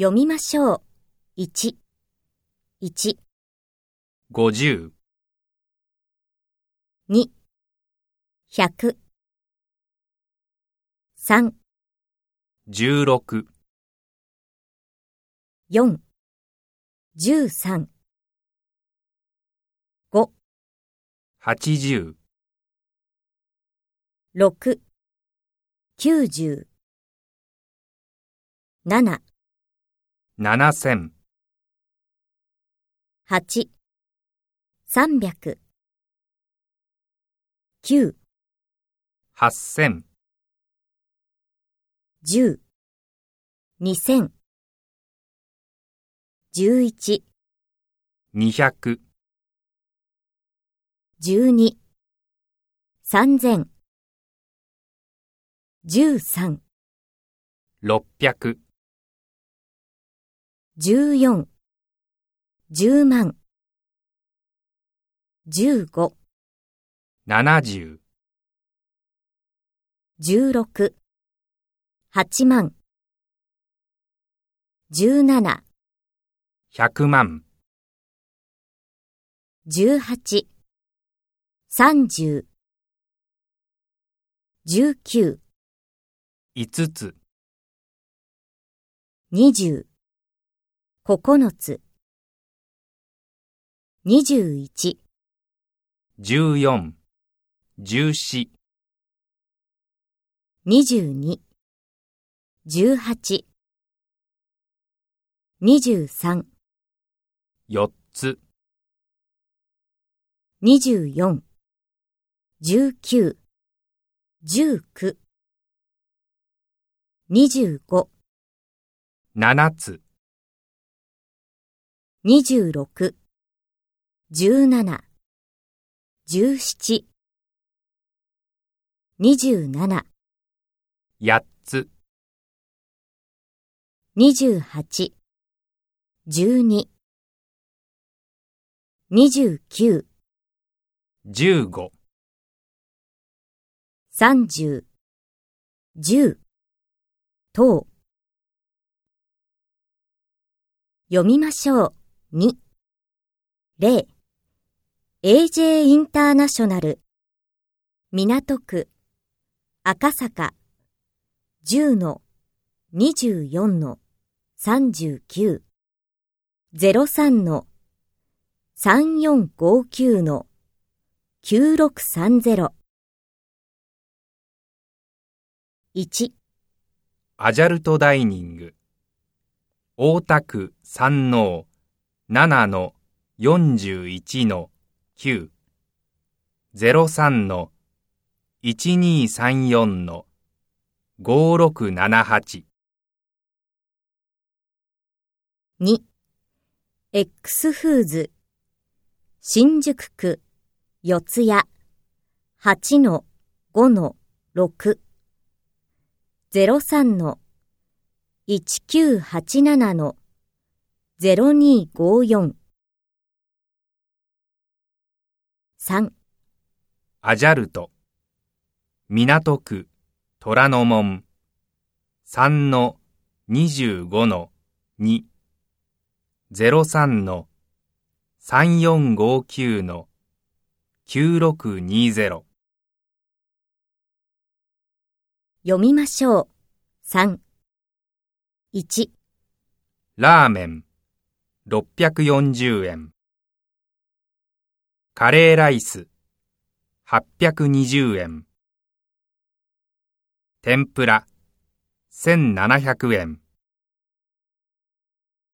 読みましょう。1、1、50、2、100、3、16、4、13、5、80、6、90、7、7000、8、300、9、8000、10、2000、11、200、12、3000、13、600、14、10万、15、70、16、8万、17、100万、18、30、19、5つ、20、9つ、21、14、14、22、18、23、4つ、24、19、19、25、7つ、26、17、17、27、8つ、28、12、29、15、30、10等。読みましょう。2、0、AJ インターナショナル、港区、赤坂、10の。24の。39、03の。3459の。9630。1、アジャルトダイニング、大田区山王7の41の9、03の1234の5678 2、X フーズ、新宿区、四谷、8の5の6、03の1987の0254。3、アジャルト、港区、虎ノ門、3の25の2、03の。3459の。9620読みましょう。3、1、ラーメン、640円。カレーライス、820円。天ぷら、1700円。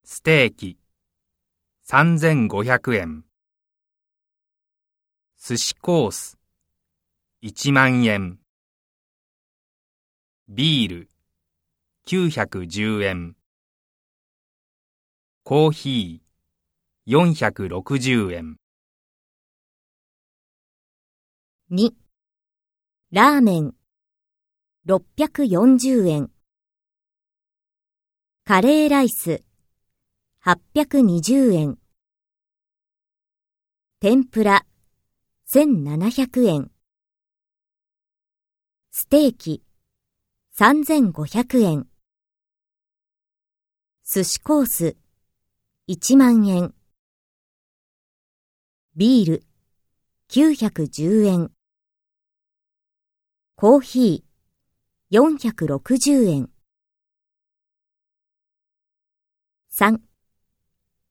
ステーキ、3500円。寿司コース、1万円。ビール、910円。コーヒー、460円。2、ラーメン、640円。カレーライス、820円。天ぷら、1700円。ステーキ、3500円。寿司コース1万円。ビール。910円。コーヒー。460円。3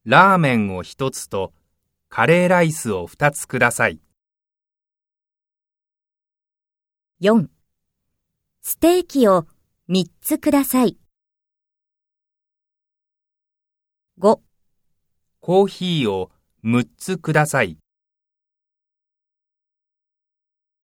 ラーメンを一つとカレーライスを二つください。4ステーキを3つください。5コーヒーを6つください。